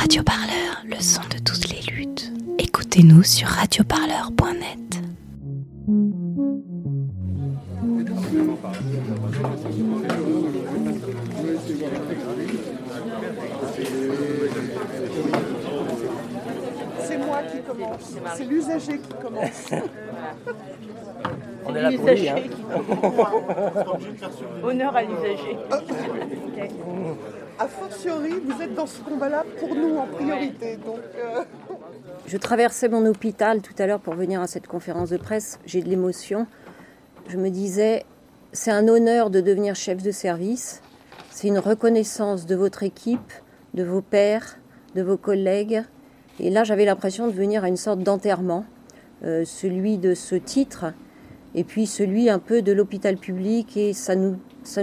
Radio Parleur, le son de toutes les luttes. Écoutez-nous sur radioparleur.net. C'est moi qui commence. C'est l'usager qui commence. On est là pour lui, hein. Honneur à l'usager. A fortiori, vous êtes dans ce combat-là pour nous en priorité. Donc, euh, Je traversais mon hôpital tout à l'heure pour venir à cette conférence de presse. J'ai de l'émotion. Je me disais, c'est un honneur de devenir chef de service. C'est une reconnaissance de votre équipe, de vos pairs, de vos collègues. Et là, j'avais l'impression de venir à une sorte d'enterrement, euh, celui de ce titre, et puis celui un peu de l'hôpital public. Et ça nous,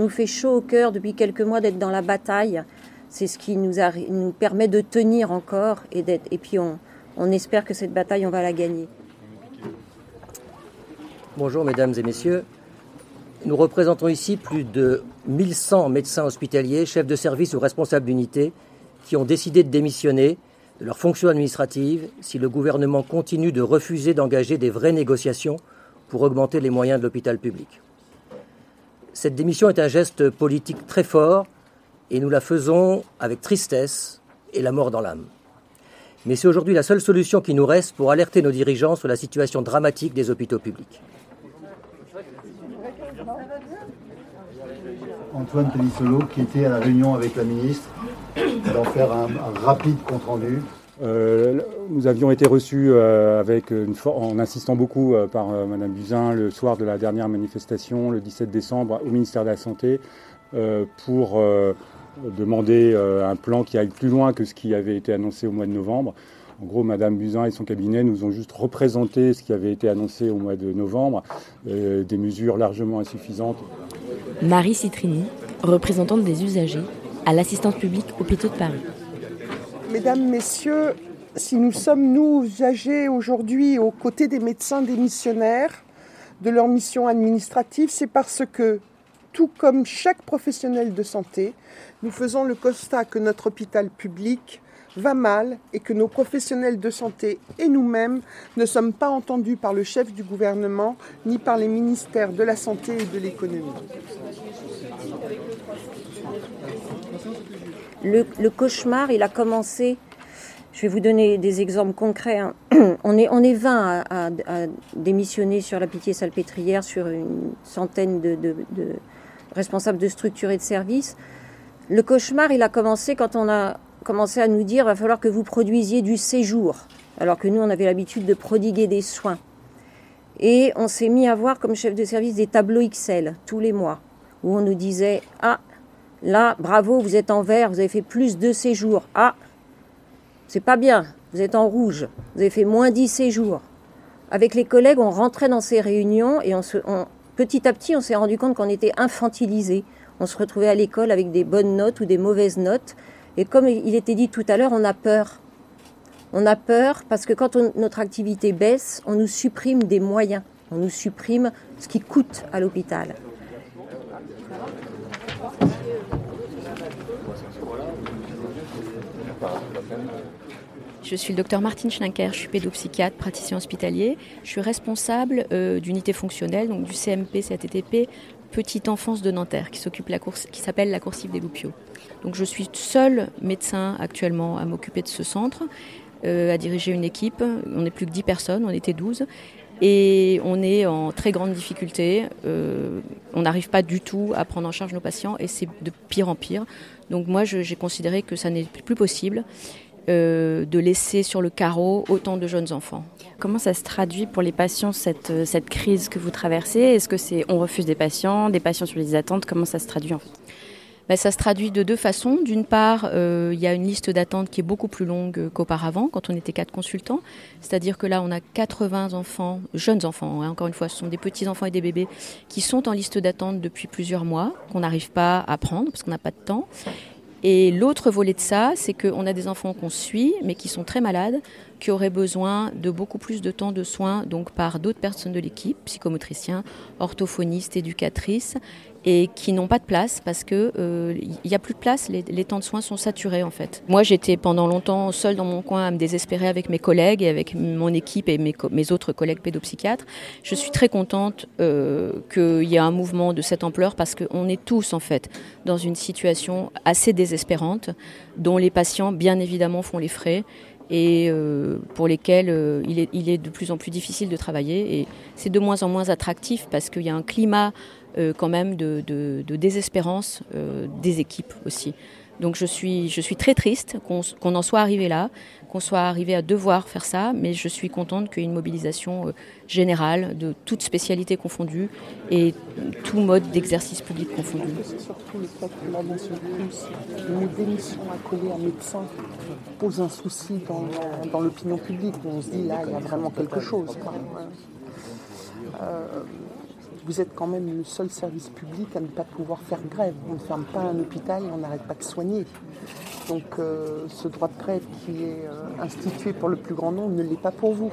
fait chaud au cœur depuis quelques mois d'être dans la bataille. C'est ce qui nous, permet de tenir encore et d'être. Et puis on, on espère que cette bataille, on va la gagner. Bonjour mesdames et messieurs. Nous représentons ici plus de 1100 médecins hospitaliers, chefs de service ou responsables d'unité qui ont décidé de démissionner de leurs fonctions administratives si le gouvernement continue de refuser d'engager des vraies négociations pour augmenter les moyens de l'hôpital public. Cette démission est un geste politique très fort et nous la faisons avec tristesse et la mort dans l'âme. Mais c'est aujourd'hui la seule solution qui nous reste pour alerter nos dirigeants sur la situation dramatique des hôpitaux publics. Antoine Pelissolo qui était à la réunion avec la ministre d'en faire un, un rapide compte-rendu. Euh, nous avions été reçus euh, en insistant beaucoup euh, par Madame Buzyn le soir de la dernière manifestation, le 17 décembre, au ministère de la Santé, pour demander un plan qui aille plus loin que ce qui avait été annoncé au mois de novembre. En gros, Madame Buzyn et son cabinet nous ont juste représenté ce qui avait été annoncé au mois de novembre, des mesures largement insuffisantes. Marie Citrini, représentante des usagers à l'assistance publique Hôpitaux de Paris. Mesdames, messieurs, si nous sommes, nous, usagers, aujourd'hui, aux côtés des médecins démissionnaires de leur mission administrative, c'est parce que, tout comme chaque professionnel de santé, nous faisons le constat que notre hôpital public va mal et que nos professionnels de santé et nous-mêmes ne sommes pas entendus par le chef du gouvernement ni par les ministères de la Santé et de l'Économie. Le, cauchemar, il a commencé. Je vais vous donner des exemples concrets. hein. On, est, on est 20 à, démissionner sur la pitié salpêtrière, sur une centaine de, responsables de structures et de services. Le cauchemar, il a commencé quand on a commencé à nous dire va falloir que vous produisiez du séjour, alors que nous, on avait l'habitude de prodiguer des soins. Et on s'est mis à voir comme chef de service des tableaux Excel tous les mois, où on nous disait ah Là, bravo, vous êtes en vert, vous avez fait plus de séjours. Ah, c'est pas bien, vous êtes en rouge, vous avez fait moins 10 séjours. Avec les collègues, on rentrait dans ces réunions et on se, on- petit à petit, on s'est rendu compte qu'on était infantilisé. On se retrouvait à l'école avec des bonnes notes ou des mauvaises notes. Et comme il était dit tout à l'heure, on a peur. On a peur parce que quand notre activité baisse, on nous supprime des moyens. On nous supprime ce qui coûte à l'hôpital. Je suis le docteur Martine Schlinker, je suis pédopsychiatre, praticien hospitalier. Je suis responsable euh, d'unité fonctionnelle, donc du CMP, CATTP, Petite Enfance de Nanterre, qui s'occupe la qui s'appelle la coursive des Loupiots. Donc je suis seul médecin actuellement à m'occuper de ce centre, euh, à diriger une équipe. On n'est plus que 10 personnes, on était 12. Et on est en très grande difficulté. Euh, on n'arrive pas du tout à prendre en charge nos patients et c'est de pire en pire. Donc moi, j'ai considéré que ça n'est plus possible euh, de laisser sur le carreau autant de jeunes enfants. Comment ça se traduit pour les patients cette, euh, cette crise que vous traversez? Est-ce que c'est on refuse des patients, des patients sur les attentes? Comment ça se traduit en fait? Ben, ça se traduit de deux façons. D'une part, euh, il y a une liste d'attente qui est beaucoup plus longue qu'auparavant, quand on était quatre consultants. C'est-à-dire que là, on a 80 enfants, jeunes enfants, hein, encore une fois, ce sont des petits-enfants et des bébés, qui sont en liste d'attente depuis plusieurs mois, qu'on n'arrive pas à prendre parce qu'on n'a pas de temps. Et l'autre volet de ça, c'est qu'on a des enfants qu'on suit, mais qui sont très malades, qui auraient besoin de beaucoup plus de temps de soins, donc par d'autres personnes de l'équipe, psychomotriciens, orthophonistes, éducatrices. Et qui n'ont pas de place parce que il n'y a plus de place, les, temps de soins sont saturés en fait. Moi j'étais pendant longtemps seule dans mon coin à me désespérer avec mes collègues et avec mon équipe et mes, autres collègues pédopsychiatres. Je suis très contente euh, qu'il y ait un mouvement de cette ampleur parce qu'on est tous en fait dans une situation assez désespérante dont les patients bien évidemment font les frais et euh, pour lesquels euh, il, est, de plus en plus difficile de travailler. Et c'est de moins en moins attractif parce qu'il y a un climat euh, quand même de, de, de désespérance euh, des équipes aussi. Donc je suis, je suis très triste qu'on qu en soit arrivé là, qu'on soit arrivé à devoir faire ça, mais je suis contente qu'il y ait une mobilisation euh, générale de toutes spécialités confondues et tout mode d'exercice public confondu. Surtout le fait que ce plus, une démission accolée à médecin pose un souci dans, l'opinion publique. On se dit là, il y a vraiment quelque chose. Euh, vous êtes quand même le seul service public à ne pas pouvoir faire grève. On ne ferme pas un hôpital et on n'arrête pas de soigner. Donc euh, ce droit de grève qui est euh, institué pour le plus grand nombre ne l'est pas pour vous.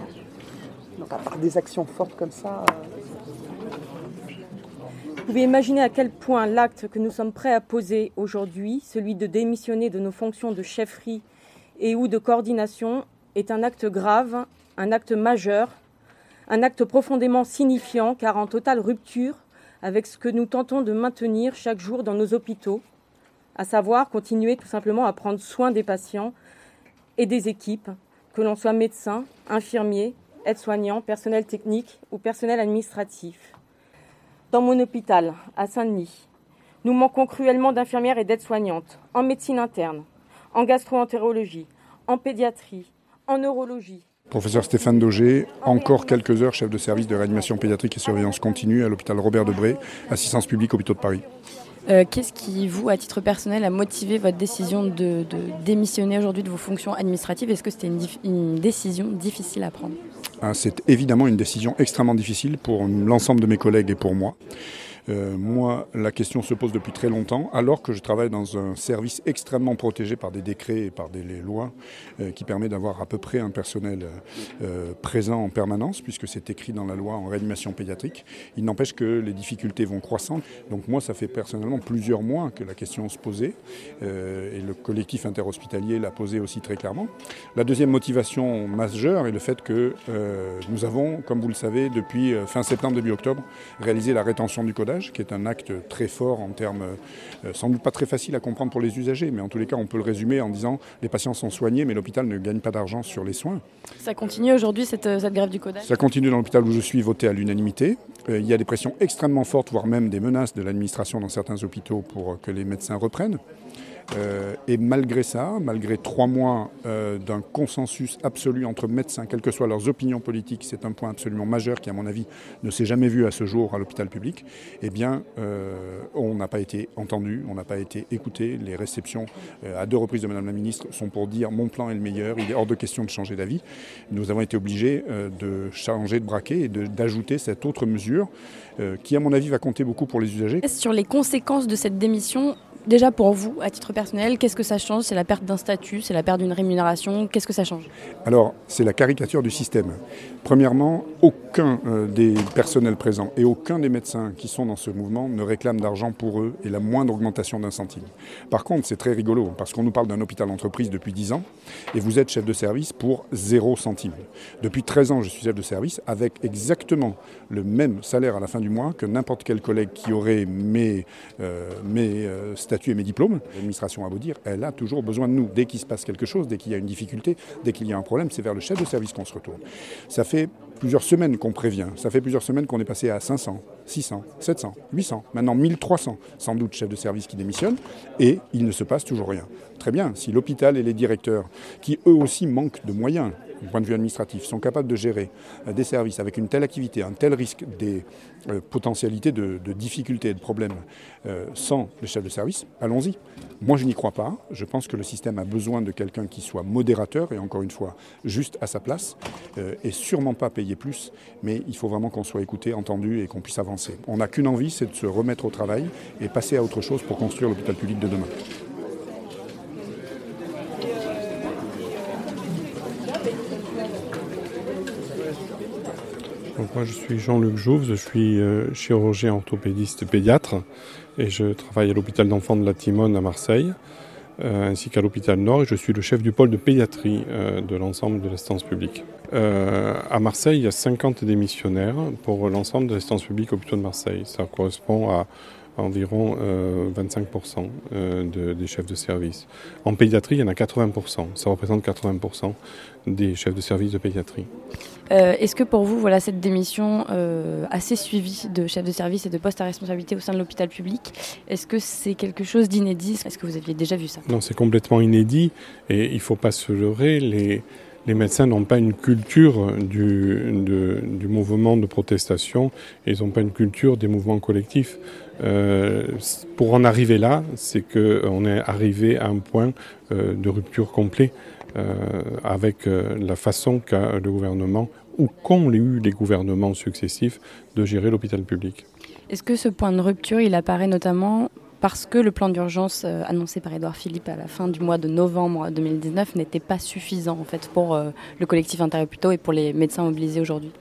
Donc à part des actions fortes comme ça. Euh... Vous pouvez imaginer à quel point l'acte que nous sommes prêts à poser aujourd'hui, celui de démissionner de nos fonctions de chefferie et ou de coordination, est un acte grave, un acte majeur un acte profondément signifiant car en totale rupture avec ce que nous tentons de maintenir chaque jour dans nos hôpitaux, à savoir continuer tout simplement à prendre soin des patients et des équipes, que l'on soit médecin, infirmier, aide-soignant, personnel technique ou personnel administratif. Dans mon hôpital, à Saint-Denis, nous manquons cruellement d'infirmières et d'aides-soignantes, en médecine interne, en gastro-entérologie, en pédiatrie, en neurologie, Professeur Stéphane Daugé, encore quelques heures, chef de service de réanimation pédiatrique et surveillance continue à l'hôpital Robert Debré, assistance publique hôpitaux de Paris. Euh, Qu'est-ce qui, vous, à titre personnel, a motivé votre décision de, de démissionner aujourd'hui de vos fonctions administratives? Est-ce que c'était une, une, décision difficile à prendre? Ah, C'est évidemment une décision extrêmement difficile pour l'ensemble de mes collègues et pour moi. Euh, moi, la question se pose depuis très longtemps, alors que je travaille dans un service extrêmement protégé par des décrets et par des lois, euh, qui permet d'avoir à peu près un personnel euh, présent en permanence, puisque c'est écrit dans la loi en réanimation pédiatrique. Il n'empêche que les difficultés vont croissant. Donc moi, ça fait personnellement plusieurs mois que la question se posait, et le collectif interhospitalier l'a posé aussi très clairement. La deuxième motivation majeure est le fait que nous avons, comme vous le savez, depuis fin septembre, début octobre, réalisé la rétention du codage qui est un acte très fort en termes, euh, sans doute pas très facile à comprendre pour les usagers, mais en tous les cas, on peut le résumer en disant les patients sont soignés, mais l'hôpital ne gagne pas d'argent sur les soins. Ça continue aujourd'hui, cette, cette, grève du codage Ça continue dans l'hôpital où je suis, voté à l'unanimité. Euh, il y a des pressions extrêmement fortes, voire même des menaces de l'administration dans certains hôpitaux pour que les médecins reprennent. Euh, et malgré ça, malgré trois mois euh, d'un consensus absolu entre médecins, quelles que soient leurs opinions politiques, c'est un point absolument majeur qui, à mon avis, ne s'est jamais vu à ce jour à l'hôpital public, eh bien, euh, on n'a pas été entendu, on n'a pas été écouté. Les réceptions à deux reprises de Madame la Ministre sont pour dire mon plan est le meilleur, il est hors de question de changer d'avis. Nous avons été obligés de changer de braquet et d'ajouter cette autre mesure qui, à mon avis, va compter beaucoup pour les usagers. Sur les conséquences de cette démission, déjà pour vous, à titre personnel, qu'est-ce que ça change? C'est la perte d'un statut, c'est la perte d'une rémunération, qu'est-ce que ça change? Alors, c'est la caricature du système. Premièrement, aucun euh, des personnels présents et aucun des médecins qui sont dans ce mouvement ne réclament d'argent pour eux et la moindre augmentation d'un centime. Par contre, c'est très rigolo parce qu'on nous parle d'un hôpital entreprise depuis 10 ans et vous êtes chef de service pour 0 centime. Depuis 13 ans, je suis chef de service avec exactement le même salaire à la fin du mois que n'importe quel collègue qui aurait mes, euh, mes euh, et mes diplômes. L'administration a beau dire, elle a toujours besoin de nous. Dès qu'il se passe quelque chose, dès qu'il y a une difficulté, dès qu'il y a un problème, c'est vers le chef de service qu'on se retourne. Ça fait plusieurs semaines qu'on prévient. Ça fait plusieurs semaines qu'on est passé à 500, 600, 700, 800, maintenant 1300, sans doute chefs de service qui démissionnent, et il ne se passe toujours rien. Très bien, si l'hôpital et les directeurs, qui eux aussi manquent de moyens, du point de vue administratif, sont capables de gérer euh, des services avec une telle activité, un tel risque, des euh, potentialités de, difficultés et de problèmes euh, sans les chefs de service, allons-y. Moi, je n'y crois pas. Je pense que le système a besoin de quelqu'un qui soit modérateur et encore une fois, juste à sa place, et sûrement pas payer plus, mais il faut vraiment qu'on soit écouté, entendu et qu'on puisse avancer. On n'a qu'une envie, c'est de se remettre au travail et passer à autre chose pour construire l'hôpital public de demain. Moi je suis Jean-Luc Jouve, je suis euh, chirurgien orthopédiste pédiatre et je travaille à l'hôpital d'enfants de la Timone à Marseille euh, ainsi qu'à l'hôpital Nord et je suis le chef du pôle de pédiatrie euh, de l'ensemble de l'instance publique. à Marseille, il y a 50 démissionnaires pour l'ensemble de l'instance publique hôpitaux de Marseille. Ça correspond à environ 25% des chefs de service. En pédiatrie, il y en a 80%. Ça représente 80% des chefs de service de pédiatrie. Euh, est-ce que pour vous, voilà, cette démission euh, assez suivie de chefs de service et de postes à responsabilité au sein de l'hôpital public, est-ce que c'est quelque chose d'inédit? Est-ce que vous aviez déjà vu ça? Non, c'est complètement inédit et il ne faut pas se leurrer. Les, les médecins n'ont pas une culture du, du, mouvement de protestation et ils n'ont pas une culture des mouvements collectifs. Euh, pour en arriver là, c'est qu'on est arrivé à un point de rupture complet. Euh, avec euh, la façon qu'a le gouvernement ou qu'ont eu les gouvernements successifs de gérer l'hôpital public. Est-ce que ce point de rupture, il apparaît notamment parce que le plan d'urgence euh, annoncé par Édouard Philippe à la fin du mois de novembre 2019 n'était pas suffisant en fait pour le collectif interhôpitaux et pour les médecins mobilisés aujourd'hui?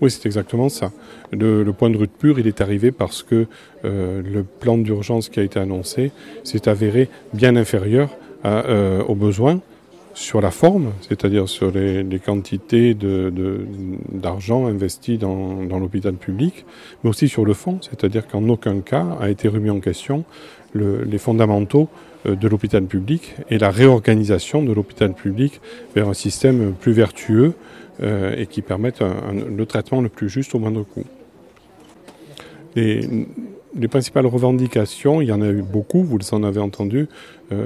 Oui, c'est exactement ça. Le, point de rupture, il est arrivé parce que le plan d'urgence qui a été annoncé s'est avéré bien inférieur aux besoins sur la forme, c'est-à-dire sur les, quantités d'argent de, investi dans, l'hôpital public, mais aussi sur le fond, c'est-à-dire qu'en aucun cas a été remis en question les fondamentaux euh, de l'hôpital public et la réorganisation de l'hôpital public vers un système plus vertueux euh, et qui permette le traitement le plus juste au moindre coût. Les, les principales revendications, il y en a eu beaucoup, vous en avez entendu. Euh,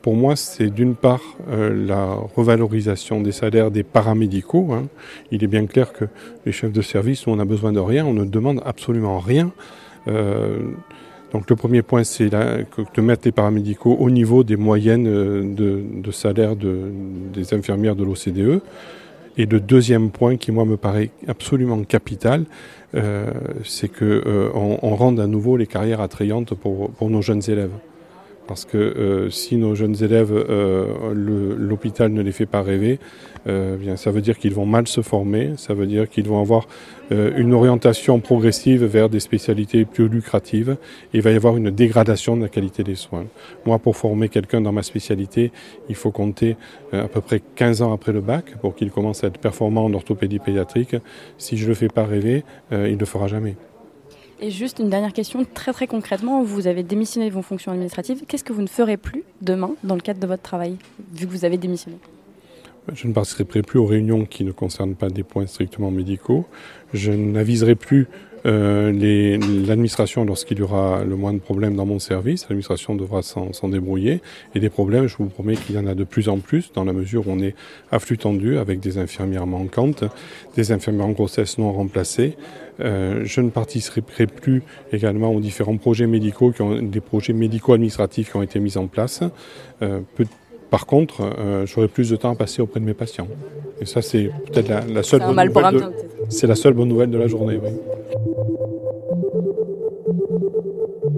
pour moi, c'est d'une part euh, la revalorisation des salaires des paramédicaux. Hein. Il est bien clair que les chefs de service, on a besoin de rien, on ne demande absolument rien. Donc le premier point, c'est de mettre les paramédicaux au niveau des moyennes de salaire des infirmières de l'OCDE. Et le deuxième point qui, moi, me paraît absolument capital, euh, c'est qu'on euh, on rende à nouveau les carrières attrayantes pour nos jeunes élèves. Parce que euh, si nos jeunes élèves, euh, l'hôpital ne les fait pas rêver, euh, bien, ça veut dire qu'ils vont mal se former, ça veut dire qu'ils vont avoir une orientation progressive vers des spécialités plus lucratives, et il va y avoir une dégradation de la qualité des soins. Moi, pour former quelqu'un dans ma spécialité, il faut compter à peu près 15 ans après le bac pour qu'il commence à être performant en orthopédie pédiatrique. Si je ne le fais pas rêver, il ne le fera jamais. Et juste une dernière question, très très concrètement, vous avez démissionné de vos fonctions administratives. Qu'est-ce que vous ne ferez plus demain dans le cadre de votre travail, vu que vous avez démissionné? Je ne participerai plus aux réunions qui ne concernent pas des points strictement médicaux. Je n'aviserai plus l'administration, lorsqu'il y aura le moins de problèmes dans mon service, l'administration devra s'en débrouiller. Et des problèmes, je vous promets qu'il y en a de plus en plus, dans la mesure où on est à flux tendu, avec des infirmières manquantes, des infirmières en grossesse non remplacées. Euh, je ne participerai plus également aux différents projets médicaux, qui ont, des projets médico-administratifs qui ont été mis en place. Euh, par contre, euh, j'aurai plus de temps à passer auprès de mes patients. Et ça, c'est peut-être la, seule bonne nouvelle. C'est la seule bonne nouvelle de la journée. Oui.